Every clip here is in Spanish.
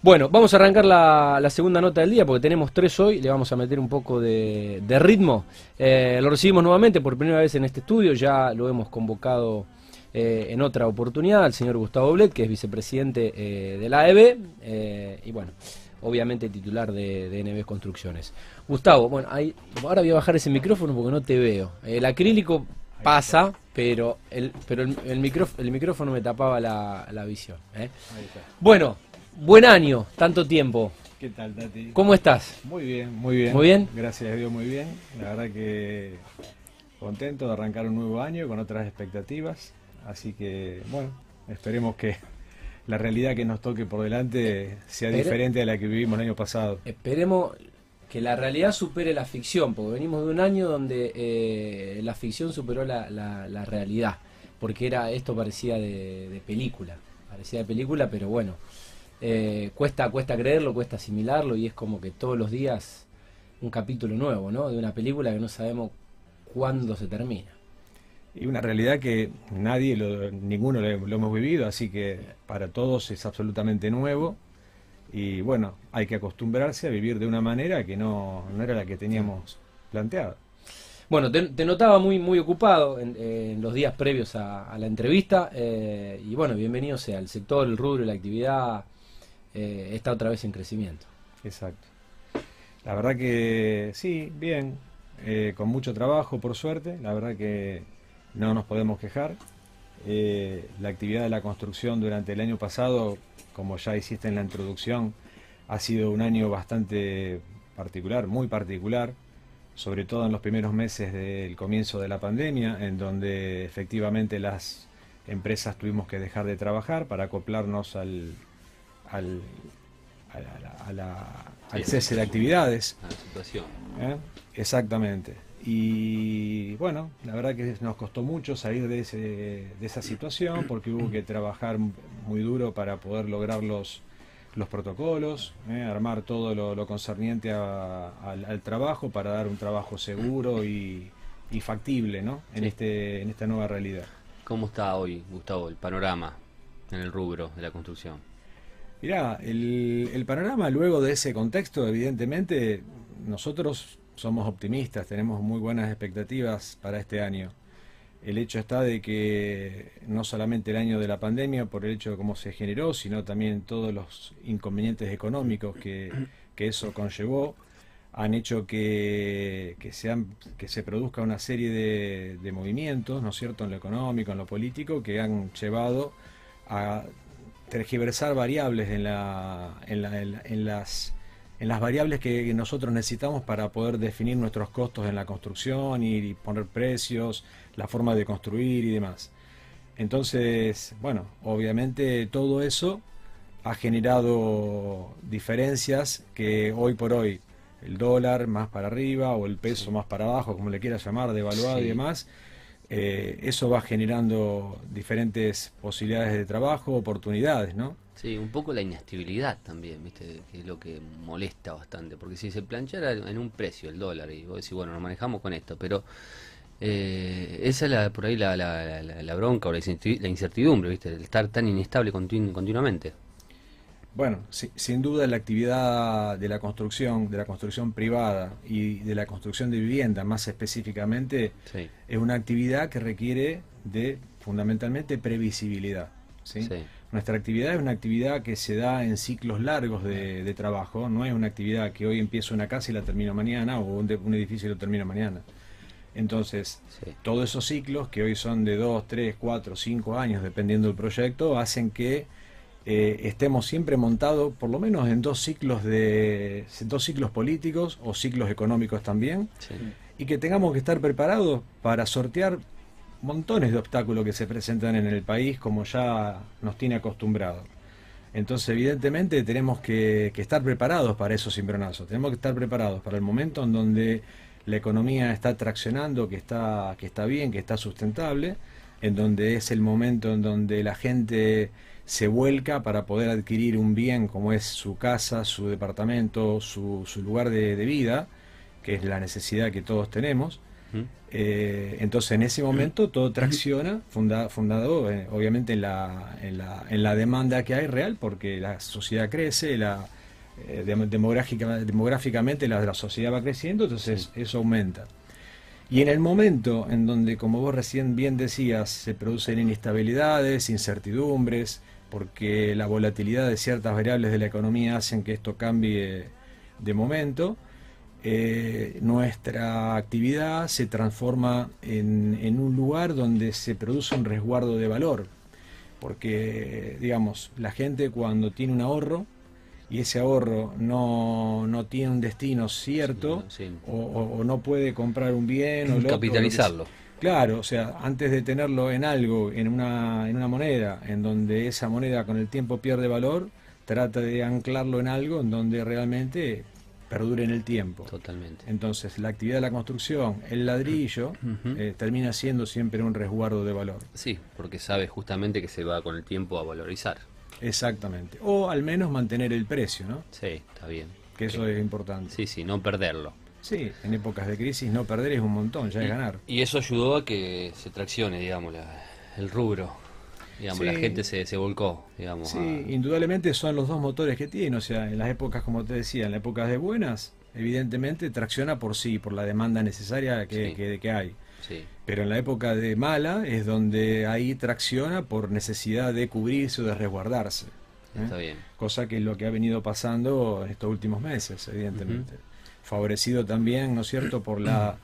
Bueno, vamos a arrancar la, segunda nota del día porque tenemos tres hoy, le vamos a meter un poco de, ritmo. Eh, lo recibimos nuevamente por primera vez en este estudio, ya lo hemos convocado eh, en otra oportunidad al señor Gustavo Blet, que es vicepresidente eh, de la AEB y bueno, obviamente titular de, de NB Construcciones. Gustavo, bueno, ahora voy a bajar ese micrófono porque no te veo. El acrílico pasa, pero el, pero el, micrófono, el micrófono me tapaba la, la visión. Bueno, Buen año, tanto tiempo. ¿Qué tal, Tati? ¿Cómo estás? Muy bien, muy bien. Muy bien. Gracias a Dios, muy bien. La verdad que contento de arrancar un nuevo año con otras expectativas. Así que, bueno, esperemos que la realidad que nos toque por delante sea diferente a la que vivimos el año pasado. Esperemos que la realidad supere la ficción, porque venimos de un año donde eh, la ficción superó la, la, realidad, porque era esto parecía de, de película, parecía de película, pero bueno eh, cuesta, cuesta creerlo, cuesta asimilarlo y es como que todos los días un capítulo nuevo, ¿no? De una película que no sabemos cuándo se termina. Y una realidad que nadie, ninguno lo, hemos vivido, así que para todos es absolutamente nuevo. Y bueno, hay que acostumbrarse a vivir de una manera que no, no era la que teníamos planteada. Bueno, te, notaba muy muy ocupado en, los días previos a, la entrevista eh, y bueno, bienvenido sea el sector, el rubro, la actividad eh, está otra vez en crecimiento. Exacto. La verdad que sí, bien, eh, con mucho trabajo por suerte, la verdad que no nos podemos quejar. Eh, la actividad de la construcción durante el año pasado, como ya hiciste en la introducción, ha sido un año bastante particular, muy particular, sobre todo en los primeros meses del comienzo de la pandemia, en donde efectivamente las empresas tuvimos que dejar de trabajar para acoplarnos al, al, al cese de actividades. A la situación. ¿Eh? Exactamente. Y bueno, la verdad que nos costó mucho salir de, ese, de esa situación porque hubo que trabajar muy duro para poder lograr los, los protocolos, ¿eh? armar todo lo, concerniente al, trabajo para dar un trabajo seguro y, factible ¿no? en, este, en esta nueva realidad. ¿Cómo está hoy, Gustavo, el panorama en el rubro de la construcción? Mirá, el, panorama luego de ese contexto, evidentemente, nosotros somos optimistas, tenemos muy buenas expectativas para este año. El hecho está de que no solamente el año de la pandemia, por el hecho de cómo se generó, sino también todos los inconvenientes económicos que, eso conllevó, han hecho que, que, que se produzca una serie de, de movimientos, ¿no es cierto?, en lo económico, en lo político, que han llevado a tergiversar variables en, la, en, la, en, las, en las variables que nosotros necesitamos para poder definir nuestros costos en la construcción y poner precios, la forma de construir y demás. Entonces, bueno, obviamente todo eso ha generado diferencias que hoy por hoy el dólar más para arriba o el peso más para abajo, como le quieras llamar, devaluado y demás, eh, eso va generando diferentes posibilidades de trabajo, oportunidades, ¿no? Sí, un poco la inestabilidad también, ¿viste? Que es lo que molesta bastante, porque si se planchara en un precio el dólar y vos decís, bueno, nos manejamos con esto, pero eh, esa es la, por ahí la, la, la, bronca o la incertidumbre, ¿viste? El estar tan inestable continuamente. Bueno, sin duda la actividad de la construcción, de la construcción privada y de la construcción de vivienda más específicamente, es una actividad que requiere de fundamentalmente previsibilidad. ¿sí? Nuestra actividad es una actividad que se da en ciclos largos de, trabajo, no es una actividad que hoy empiezo una casa y la termino mañana o un, edificio y lo termino mañana. Entonces, todos esos ciclos, que hoy son de 2, 3, 4, 5 años, dependiendo del proyecto, hacen que eh, estemos siempre montados por lo menos en dos ciclos de dos ciclos políticos o ciclos económicos también y que tengamos que estar preparados para sortear montones de obstáculos que se presentan en el país como ya nos tiene acostumbrados. Entonces, evidentemente, tenemos que, estar preparados para esos cimbronazos. Tenemos que estar preparados para el momento en donde la economía está traccionando, que está, que está bien, que está sustentable, en donde es el momento en donde la gente se vuelca para poder adquirir un bien como es su casa, su departamento, su, lugar de, vida, que es la necesidad que todos tenemos. Eh, entonces en ese momento todo tracciona, fundado eh, obviamente en la, en, la, en la, demanda que hay real, porque la sociedad crece, la, eh, demográficamente la, la, sociedad va creciendo, entonces eso aumenta. Y en el momento en donde, como vos recién bien decías, se producen inestabilidades, incertidumbres, porque la volatilidad de ciertas variables de la economía hacen que esto cambie de momento, eh, nuestra actividad se transforma en, un lugar donde se produce un resguardo de valor. Porque, digamos, la gente cuando tiene un ahorro y ese ahorro no, no tiene un destino cierto O, no puede comprar un bien o capitalizarlo. Claro, o sea, antes de tenerlo en algo, en una, en una moneda, en donde esa moneda con el tiempo pierde valor, trata de anclarlo en algo en donde realmente perdure en el tiempo. Totalmente. Entonces, la actividad de la construcción, el ladrillo, eh, termina siendo siempre un resguardo de valor. Sí, porque sabe justamente que se va con el tiempo a valorizar. Exactamente. O al menos mantener el precio, ¿no? Sí, está bien. Que eso es importante. Sí, sí, no perderlo. Sí, en épocas de crisis no perder es un montón, ya es ganar. Y eso ayudó a que se traccione, digamos, el rubro. Digamos, la gente se, se volcó, digamos. Sí, indudablemente son los dos motores que tiene. O sea, en las épocas, como te decía, en las épocas de buenas, evidentemente tracciona por sí, por la demanda necesaria que, que, hay. Sí. Pero en la época de mala es donde ahí tracciona por necesidad de cubrirse o de resguardarse. ¿eh? Está bien. Cosa que es lo que ha venido pasando en estos últimos meses, evidentemente. Favorecido también, ¿no es cierto?, por la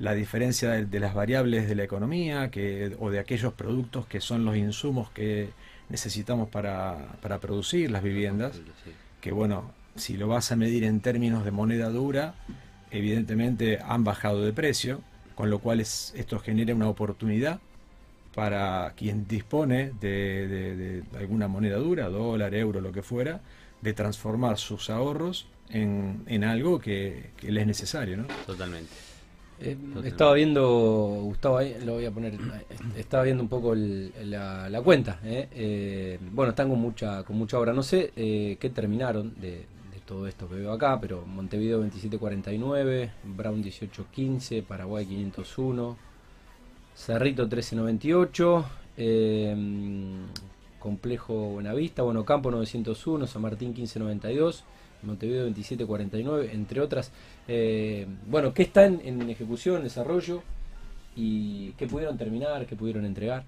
la diferencia de, las variables de la economía que, o de aquellos productos que son los insumos que necesitamos para, para producir las viviendas, que bueno, si lo vas a medir en términos de moneda dura, evidentemente han bajado de precio, con lo cual esto genera una oportunidad para quien dispone de, alguna moneda dura, dólar, euro, lo que fuera, de transformar sus ahorros en, en algo que, que le es necesario. ¿no? Totalmente. Eh, estaba viendo, Gustavo, ahí lo voy a poner, estaba viendo un poco la, cuenta. Eh. Eh, bueno, están con mucha, con mucha obra. No sé qué terminaron de, todo esto que veo acá, pero Montevideo 2749, Brown 1815, Paraguay 501, Cerrito 1398, Complejo Buenavista, Bueno Campo 901, San Martín 1592. Montevideo 2749, entre otras. Eh, bueno, ¿qué está en, ejecución, en desarrollo? ¿Y qué pudieron terminar, qué pudieron entregar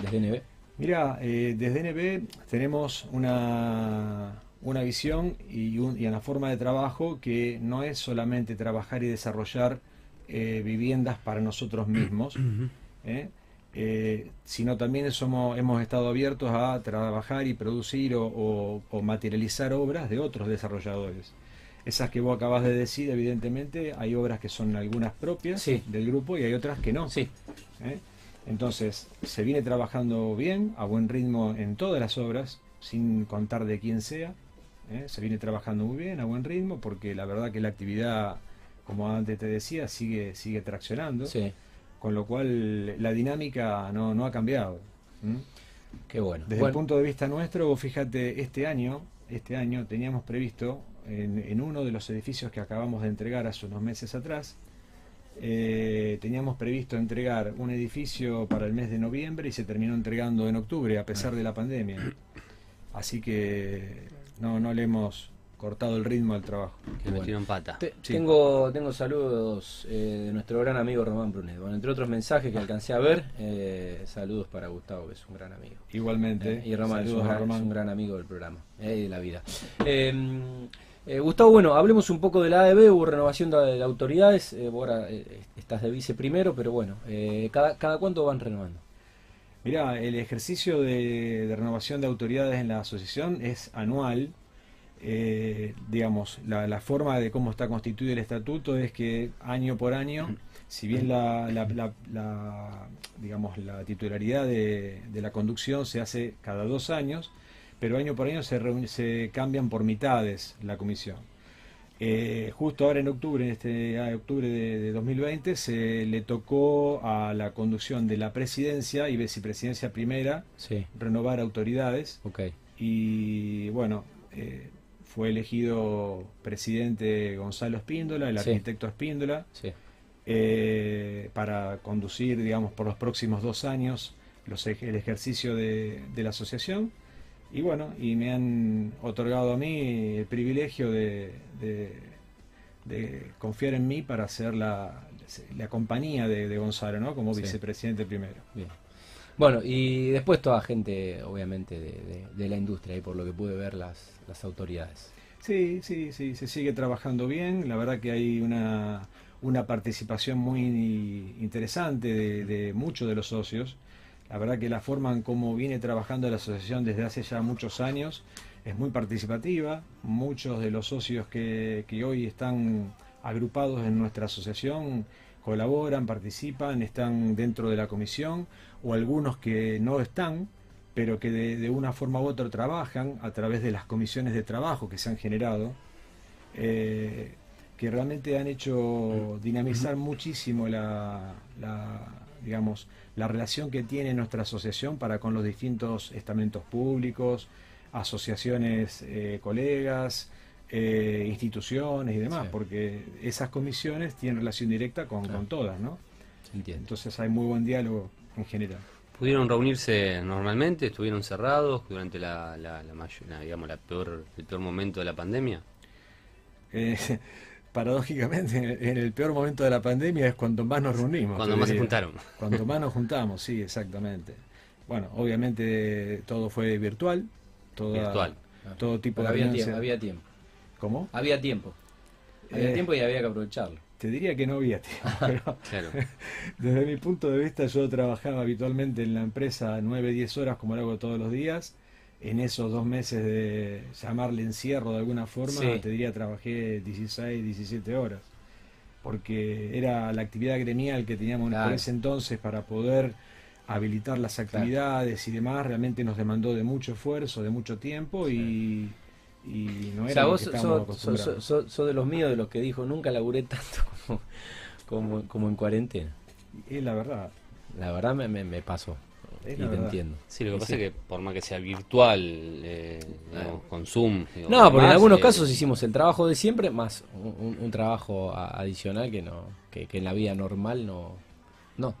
desde NB? Mira, eh, desde NB tenemos una, una visión y, una forma de trabajo que no es solamente trabajar y desarrollar eh, viviendas para nosotros mismos, eh, sino también somos, hemos estado abiertos a trabajar y producir o, materializar obras de otros desarrolladores. Esas que vos acabas de decir, evidentemente, hay obras que son algunas propias del grupo y hay otras que no. Sí. ¿Eh? Entonces, se viene trabajando bien, a buen ritmo en todas las obras, sin contar de quién sea. ¿eh? Se viene trabajando muy bien, a buen ritmo, porque la verdad que la actividad, como antes te decía, sigue, sigue traccionando. Sí con lo cual la dinámica no, ha cambiado. Qué bueno. Desde el punto de vista nuestro, fíjate, este año, este año teníamos previsto en, uno de los edificios que acabamos de entregar hace unos meses atrás, eh, teníamos previsto entregar un edificio para el mes de noviembre y se terminó entregando en octubre a pesar de la pandemia. Así que no, no le hemos cortado el ritmo del trabajo. Que metieron pata. tengo, tengo saludos eh, de nuestro gran amigo Román Brunet. Bueno, entre otros mensajes que alcancé a ver, eh, saludos para Gustavo, que es un gran amigo. Igualmente. Eh, y Román, es un, gran amigo del programa y de la vida. Em, Gustavo, bueno, hablemos un poco de la ADB, hubo renovación de, autoridades, ahora estás de vice primero, pero bueno, cada, ¿cada cuánto van renovando? Mira, el ejercicio de renovación de autoridades en la asociación es anual, eh, digamos, la, forma de cómo está constituido el estatuto es que año por año, si bien la, digamos, la titularidad de, la conducción se hace cada dos años, pero año por año se, se cambian por mitades la comisión. Eh, justo ahora en octubre, en este octubre de, 2020, se le tocó a la conducción de la presidencia y vicepresidencia primera renovar autoridades. Okay. Y bueno, eh, fue elegido presidente Gonzalo Espíndola, el arquitecto Espíndola. eh, para conducir, digamos, por los próximos dos años los, el ejercicio de, la asociación. Y bueno, y me han otorgado a mí el privilegio de, de, confiar en mí para ser la, la compañía de, Gonzalo, ¿no? Como vicepresidente primero. Bien. Bueno, y después toda gente, obviamente, de, la industria, y por lo que pude ver las, las autoridades. Sí, sí, sí, se sigue trabajando bien. La verdad que hay una, una participación muy interesante de, muchos de los socios. La verdad que la forma en cómo viene trabajando la asociación desde hace ya muchos años es muy participativa. Muchos de los socios que, que hoy están agrupados en nuestra asociación colaboran, participan, están dentro de la comisión o algunos que no están, pero que de, una forma u otra trabajan a través de las comisiones de trabajo que se han generado. Eh, que realmente han hecho dinamizar muchísimo la, digamos, la relación que tiene nuestra asociación para con los distintos estamentos públicos, asociaciones, eh, colegas, eh, instituciones y demás, porque esas comisiones tienen relación directa con, todas, ¿no? Entonces hay muy buen diálogo en general. ¿Pudieron reunirse normalmente? ¿Estuvieron cerrados durante la, la, digamos, la peor, el peor momento de la pandemia? Eh, paradójicamente, en el peor momento de la pandemia es cuando más nos reunimos. Cuando más se juntaron. Cuando más nos juntamos, sí, exactamente. Bueno, obviamente todo fue virtual. virtual. Todo tipo de había tiempo, había tiempo. ¿Cómo? Había tiempo. Había eh, tiempo y había que aprovecharlo. Te diría que no había tiempo. Pero Desde mi punto de vista, yo trabajaba habitualmente en la empresa 9, 10 horas, como lo hago todos los días. En esos dos meses de llamarle encierro de alguna forma, te diría trabajé 16, 17 horas, porque era la actividad gremial que teníamos en ese entonces para poder habilitar las actividades y demás, realmente nos demandó de mucho esfuerzo, de mucho tiempo y, no era o sea, vos sos de los míos, de los que dijo, nunca laburé tanto como, como, en cuarentena. Es la verdad. La verdad me, me pasó y te entiendo. Sí, lo que pasa es que por más que sea virtual, eh, con Zoom. no, porque en algunos eh, casos hicimos el trabajo de siempre más un, trabajo adicional que no que, en la vida normal no. No.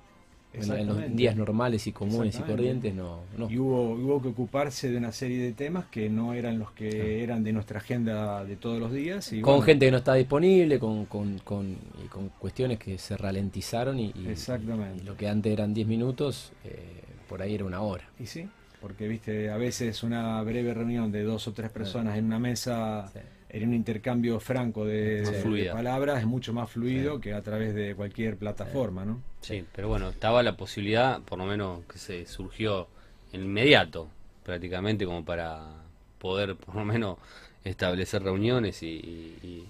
En, los días normales y comunes y corrientes no, Y hubo, hubo que ocuparse de una serie de temas que no eran los que eran de nuestra agenda de todos los días. Y con gente que no está disponible, con, con, con, con cuestiones que se ralentizaron y, Exactamente. lo que antes eran 10 minutos. Eh, por ahí era una hora. Y sí, porque viste, a veces una breve reunión de dos o tres personas en una mesa, en un intercambio franco de, palabras, es mucho más fluido que a través de cualquier plataforma, ¿no? Sí, pero bueno, estaba la posibilidad, por lo menos que se surgió inmediato, prácticamente, como para poder por lo menos establecer reuniones y,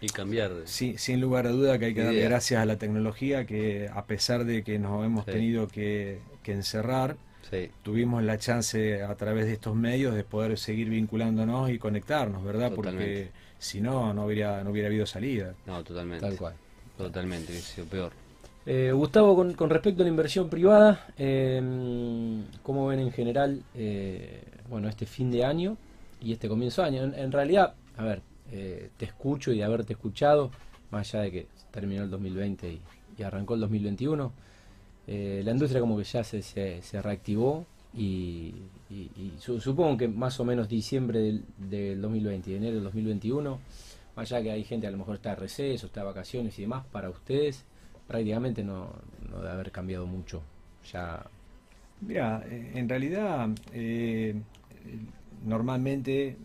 y, cambiar. Sí, sin lugar a duda que hay que darle gracias a la tecnología que a pesar de que nos hemos tenido que encerrar, tuvimos la chance a través de estos medios de poder seguir vinculándonos y conectarnos, ¿verdad? Porque si no, no hubiera, no hubiera habido salida. No, totalmente. Tal cual. Totalmente, que sido peor. Eh, Gustavo, con, respecto a la inversión privada, eh, ¿cómo ven en general eh, bueno, este fin de año y este comienzo de año? En, realidad, a ver, eh, te escucho y de haberte escuchado, más allá de que terminó el 2020 y, y arrancó el 2021, eh, la industria como que ya se, se, reactivó y, supongo que más o menos diciembre del, del 2020 enero del 2021, más allá que hay gente a lo mejor está de receso, está de vacaciones y demás, para ustedes prácticamente no, no debe haber cambiado mucho. Ya... Mira, eh, en realidad eh, normalmente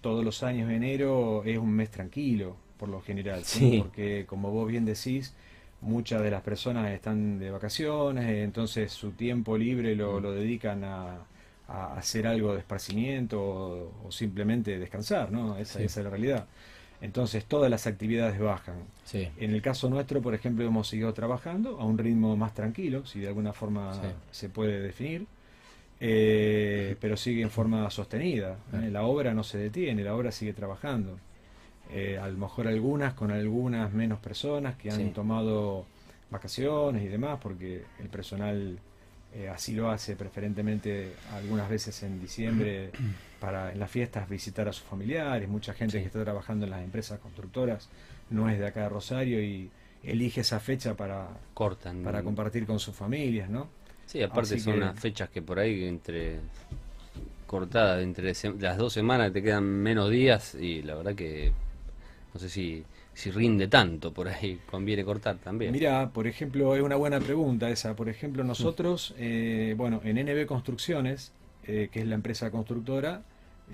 todos los años de enero es un mes tranquilo, por lo general, porque como vos bien decís, muchas de las personas están de vacaciones, entonces su tiempo libre lo, lo dedican a, hacer algo de esparcimiento o, simplemente descansar, ¿no? Esa, es la realidad. Entonces todas las actividades bajan. En el caso nuestro, por ejemplo, hemos seguido trabajando a un ritmo más tranquilo, si de alguna forma se puede definir, eh, pero sigue en forma sostenida. ¿eh? La obra no se detiene, la obra sigue trabajando. Eh, a lo mejor algunas con algunas menos personas que han tomado vacaciones y demás, porque el personal eh, así lo hace preferentemente algunas veces en diciembre para en las fiestas visitar a sus familiares, mucha gente que está trabajando en las empresas constructoras no es de acá de Rosario y, elige esa fecha para, Cortan. para compartir con sus familias, ¿no? Sí, aparte Así son que- unas fechas que por ahí entre cortadas, entre las dos semanas te quedan menos días y la verdad que no sé si, si rinde tanto por ahí, conviene cortar también. Mira, por ejemplo, es una buena pregunta esa. Por ejemplo, nosotros, eh, bueno, en NB Construcciones, eh, que es la empresa constructora,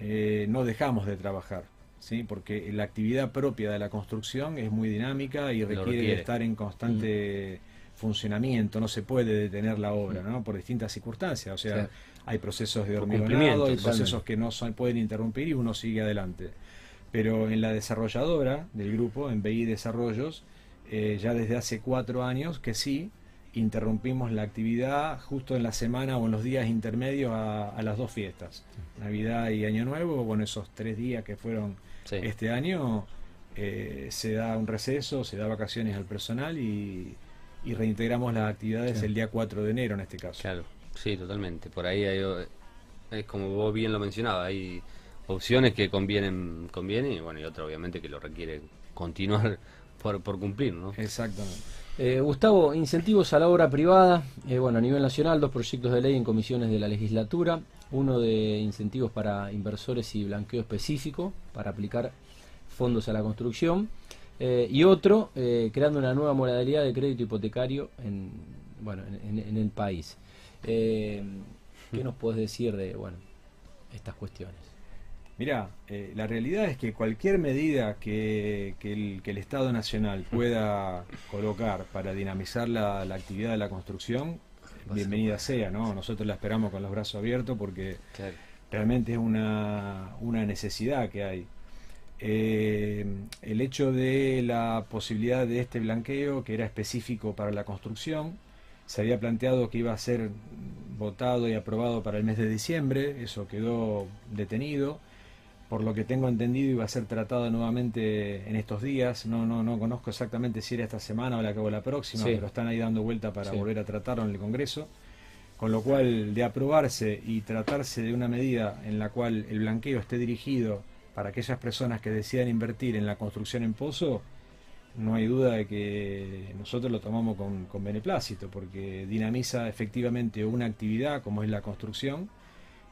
eh, no dejamos de trabajar, ¿sí? Porque la actividad propia de la construcción es muy dinámica y requiere, requiere. estar en constante funcionamiento, no se puede detener la obra, ¿no? Por distintas circunstancias, o sea, hay procesos de hormigonado, hay procesos que no son- pueden interrumpir y uno sigue adelante. Pero en la desarrolladora del grupo, en BI Desarrollos, eh, ya desde hace cuatro años que sí, interrumpimos la actividad justo en la semana o en los días intermedios a, a las dos fiestas, Navidad y Año Nuevo, bueno, esos tres días que fueron Sí. este año, eh, se da un receso, se da vacaciones al personal y, y reintegramos las actividades Sí. el día 4 de enero en este caso. Claro, sí, totalmente. Por ahí hay, es como vos bien lo mencionabas, hay opciones que convienen, convienen y bueno, y otra obviamente que lo requiere continuar por, cumplir, ¿no? Exactamente. Eh, Gustavo, incentivos a la obra privada. Eh, bueno, a nivel nacional, dos proyectos de ley en comisiones de la legislatura. Uno de incentivos para inversores y blanqueo específico para aplicar fondos a la construcción. Eh, y otro, creando una nueva modalidad de crédito hipotecario en, bueno, en, en- el país. ¿Qué nos puedes decir de bueno, estas cuestiones? Mirá, eh, la realidad es que cualquier medida que, que el, que el Estado Nacional pueda colocar para dinamizar la, la actividad de la construcción, bienvenida sea, ¿no? Nosotros la esperamos con los brazos abiertos porque Claro. realmente es una, una necesidad que hay. Eh, el hecho de la posibilidad de este blanqueo, que era específico para la construcción, se había planteado que iba a ser votado y aprobado para el mes de diciembre, eso quedó detenido. Por lo que tengo entendido iba a ser tratado nuevamente en estos días. No, no, no conozco exactamente si era esta semana o la, o la próxima, Sí. pero están ahí dando vuelta para Sí. volver a tratarlo en el Congreso. Con lo cual, de aprobarse y tratarse de una medida en la cual el blanqueo esté dirigido para aquellas personas que decidan invertir en la construcción en pozo, no hay duda de que nosotros lo tomamos con, con beneplácito, porque dinamiza efectivamente una actividad como es la construcción,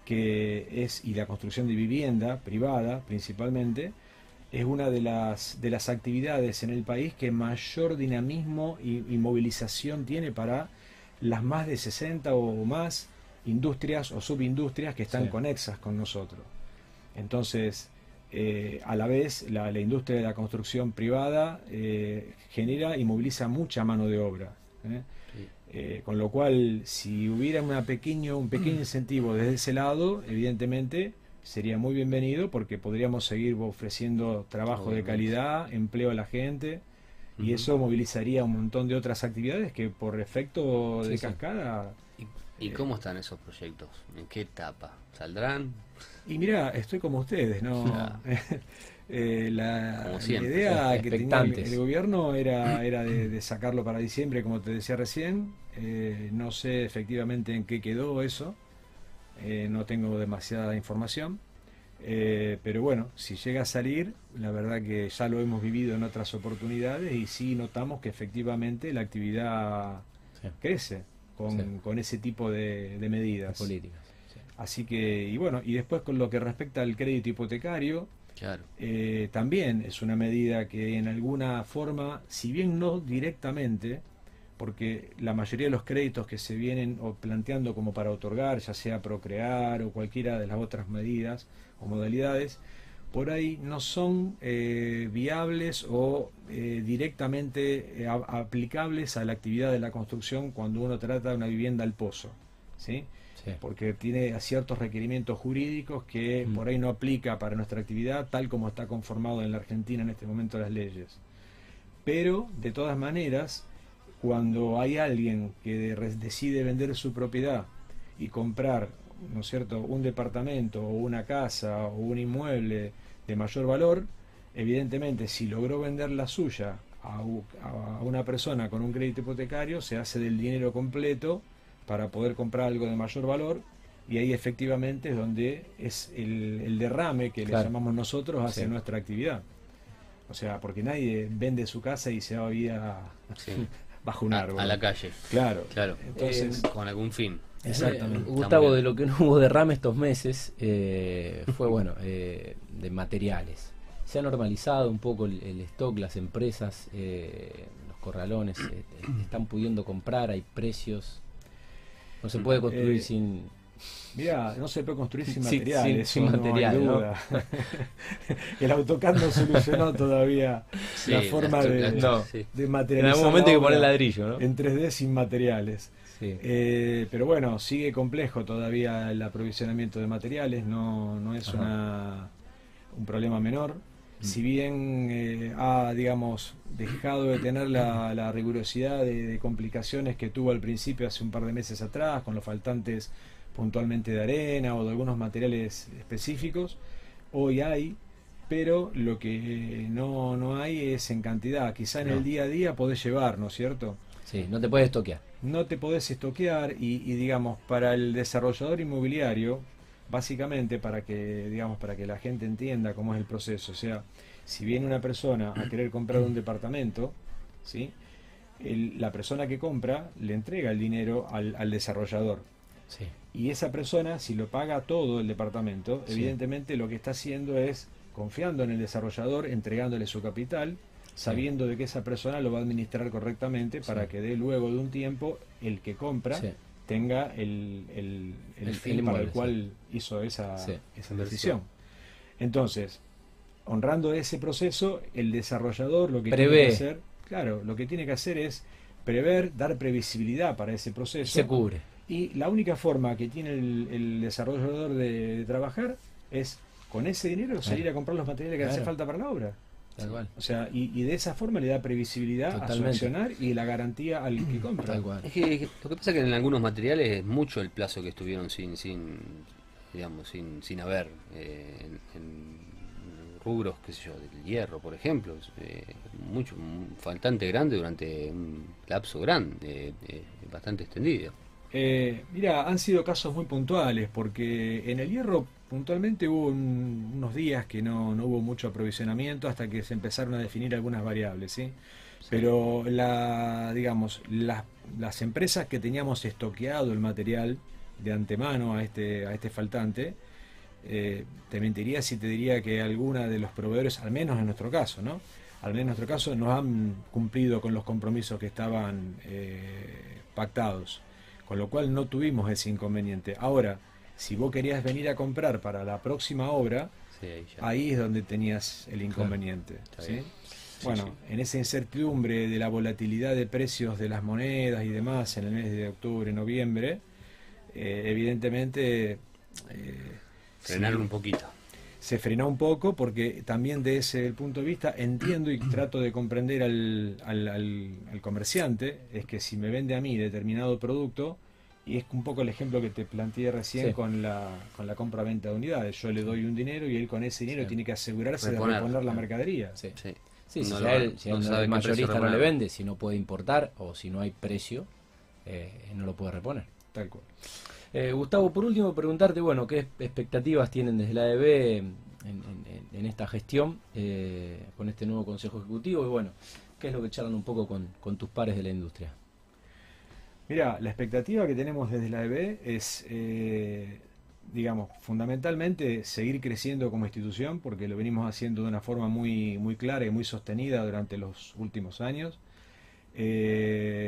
que es, y la construcción de vivienda privada principalmente, es una de las, de las actividades en el país que mayor dinamismo y, y movilización tiene para las más de 60 o más industrias o subindustrias que están Sí. conexas con nosotros. Entonces, eh, a la vez, la, la industria de la construcción privada eh, genera y moviliza mucha mano de obra. ¿eh? Eh, con lo cual, si hubiera una pequeño, un pequeño incentivo desde ese lado, evidentemente sería muy bienvenido porque podríamos seguir ofreciendo trabajo de calidad, empleo a la gente y eso movilizaría un montón de otras actividades que por efecto de sí. cascada... ¿Y, y cómo están esos proyectos? ¿En qué etapa? ¿Saldrán? Y mira, estoy como ustedes, ¿no? Eh, la, Como la Eh, no tengo demasiada información. Eh, pero bueno, si llega a salir, la verdad que ya lo hemos vivido en otras oportunidades y sí notamos que efectivamente la actividad Sí. crece con, Sí. con ese tipo de, de medidas. Políticas. sí. Así que, y bueno, y después con lo que respecta al crédito hipotecario, Claro. eh, también es una medida que en alguna forma, si bien no directamente, porque la mayoría de los créditos que se vienen o planteando como para otorgar, ya sea procrear o cualquiera de las otras medidas o modalidades, por ahí no son eh, viables o eh, directamente eh, aplicables a la actividad de la construcción cuando uno trata una vivienda al pozo. ¿sí? Sí. porque tiene ciertos requerimientos jurídicos que Mm. por ahí no aplica para nuestra actividad tal como está conformado en la Argentina en este momento las leyes. Pero, de todas maneras, cuando hay alguien que decide vender su propiedad y comprar, ¿no es cierto?, un departamento o una casa o un inmueble de mayor valor, evidentemente si logró vender la suya a una persona con un crédito hipotecario, se hace del dinero completo para poder comprar algo de mayor valor y ahí efectivamente es donde es el, el derrame que Claro. le llamamos nosotros hacia Sí. nuestra actividad. O sea, porque nadie vende su casa y se va a bajo un árbol. A, la calle. Claro. Claro. Entonces, eh, con algún fin. Exactamente. Gustavo, de lo que no hubo derrame estos meses eh, fue, bueno, eh, de materiales. Se ha normalizado un poco el, stock, las empresas, los corralones están pudiendo comprar, hay precios. No se puede construir sin, Mira, no se puede construir sin materiales. Sin, material, el AutoCAD no solucionó todavía la forma de, de, materializar. En algún momento hay que poner ladrillo, ¿no? En 3D sin materiales. Eh, pero bueno, sigue complejo todavía el aprovisionamiento de materiales, no, no es una, un problema menor. Mm. Si bien eh, ha, digamos, dejado de tener la, rigurosidad de complicaciones que tuvo al principio hace un par de meses atrás, con los faltantes puntualmente de arena o de algunos materiales específicos. Hoy hay, pero lo que no, no hay es en cantidad. Quizá en el día a día podés llevar, ¿no es cierto? Sí, no te puedes estoquear. No te podés estoquear y, y, digamos, para el desarrollador inmobiliario, básicamente para que, digamos, para que la gente entienda cómo es el proceso. O sea, si viene una persona a querer comprar un departamento, ¿sí? la persona que compra le entrega el dinero al, al desarrollador. Sí. Y esa persona, si lo paga todo el departamento, evidentemente lo que está haciendo es confiando en el desarrollador, entregándole su capital, sabiendo de que esa persona lo va a administrar correctamente para que de luego de un tiempo el que compra tenga el, el, fin para el cual hizo esa, esa decisión. Entonces, honrando ese proceso, el desarrollador lo que tiene que hacer, claro, lo que tiene que hacer es prever, dar previsibilidad para ese proceso. Se cubre y la única forma que tiene el, desarrollador de, trabajar es con ese dinero salir a comprar los materiales que hace falta para la obra. O sea, y, de esa forma le da previsibilidad a su accionar y la garantía al que compra. Es que, lo que pasa es que en algunos materiales es mucho el plazo que estuvieron sin, sin digamos, sin, sin haber eh, en, rubros, qué sé yo, del hierro, por ejemplo, eh, mucho, faltante grande durante un lapso grande, eh, bastante extendido. Eh, mira, han sido casos muy puntuales, porque en el hierro puntualmente hubo unos días que no, hubo mucho aprovisionamiento hasta que se empezaron a definir algunas variables, ¿sí? Pero la, digamos, las empresas que teníamos estoqueado el material de antemano a este, a este faltante, eh, te mentiría si te diría que alguna de los proveedores, al menos en nuestro caso, ¿no? Al menos en nuestro caso, no han cumplido con los compromisos que estaban eh, pactados con lo cual no tuvimos ese inconveniente. Ahora, si vos querías venir a comprar para la próxima obra, ahí, es donde tenías el inconveniente. bueno, en esa incertidumbre de la volatilidad de precios de las monedas y demás en el mes de octubre, noviembre, eh, evidentemente... Eh, Frenaron un poquito. Se frenó un poco porque también de ese punto de vista entiendo y trato de comprender al, al, comerciante, es que si me vende a mí determinado producto, y es un poco el ejemplo que te planteé recién con la, con la compra-venta de unidades, yo le doy un dinero y él con ese dinero tiene que asegurarse de reponer la mercadería. Sí, sí. si, no él, si el mayorista no le vende, si no puede importar o si no hay precio, eh, no lo puede reponer. Tal cual. Eh, Gustavo, por último, preguntarte, bueno, ¿qué expectativas tienen desde la ADB en, esta gestión eh, con este nuevo Consejo Ejecutivo? Y bueno, ¿qué es lo que charlan un poco con, tus pares de la industria? Mira, la expectativa que tenemos desde la ADB es, eh, digamos, fundamentalmente seguir creciendo como institución, porque lo venimos haciendo de una forma muy, muy clara y muy sostenida durante los últimos años.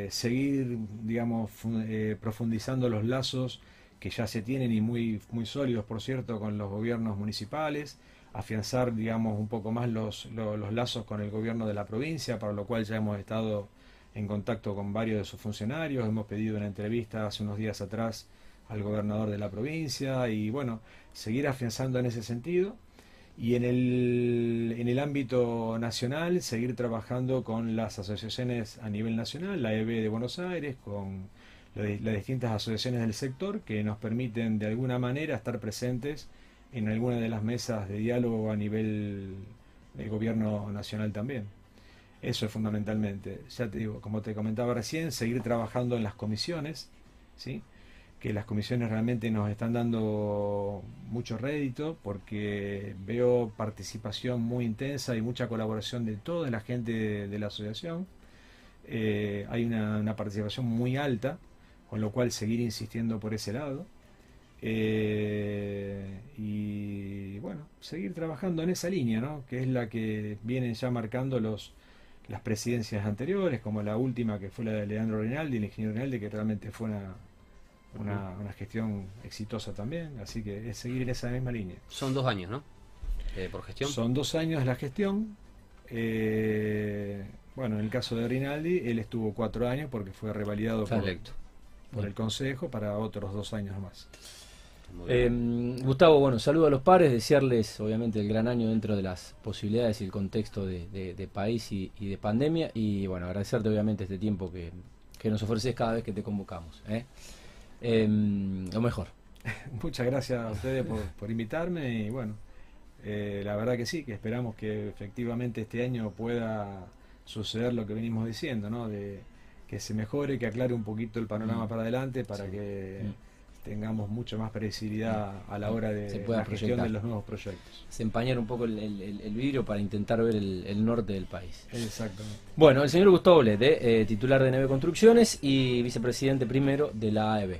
seguir, digamos, profundizando los lazos que ya se tienen y muy, muy sólidos, por cierto, con los gobiernos municipales, afianzar, digamos, un poco más los, los, lazos con el gobierno de la provincia, para lo cual ya hemos estado en contacto con varios de sus funcionarios, hemos pedido una entrevista hace unos días atrás al gobernador de la provincia y bueno, seguir afianzando en ese sentido y en el, en el ámbito nacional seguir trabajando con las asociaciones a nivel nacional, la EB de Buenos Aires, con las distintas asociaciones del sector que nos permiten de alguna manera estar presentes en alguna de las mesas de diálogo a nivel del gobierno nacional también. Eso es fundamentalmente. Ya te digo, como te comentaba recién, seguir trabajando en las comisiones, ¿sí? que las comisiones realmente nos están dando mucho rédito porque veo participación muy intensa y mucha colaboración de toda la gente de, la asociación. Eh, hay una, participación muy alta, con lo cual seguir insistiendo por ese lado. Eh, y bueno, seguir trabajando en esa línea, ¿no? que es la que vienen ya marcando los, las presidencias anteriores, como la última que fue la de Leandro Rinaldi, el ingeniero Rinaldi, que realmente fue una, una, gestión exitosa también, así que es seguir en esa misma línea. Son dos años, ¿no? Eh, por gestión. Son dos años la gestión. Eh, bueno, en el caso de Rinaldi, él estuvo cuatro años porque fue revalidado por, por, el Consejo para otros dos años más. Eh, Gustavo, bueno, saludo a los pares, desearles obviamente el gran año dentro de las posibilidades y el contexto de, país y, de pandemia y bueno, agradecerte obviamente este tiempo que, que nos ofreces cada vez que te convocamos. ¿eh? Em, lo mejor. Muchas gracias a ustedes por, invitarme y bueno, eh, la verdad que sí, que esperamos que efectivamente este año pueda suceder lo que venimos diciendo, ¿no? De que se mejore, que aclare un poquito el panorama mm. para adelante para que mm. Tengamos mucha más previsibilidad a la hora de la gestión de los nuevos proyectos. Se empañar un poco el, vidrio para intentar ver el, norte del país. Exactamente. Bueno, el señor Gustavo Lede, eh, titular de Neve Construcciones y vicepresidente primero de la AEB.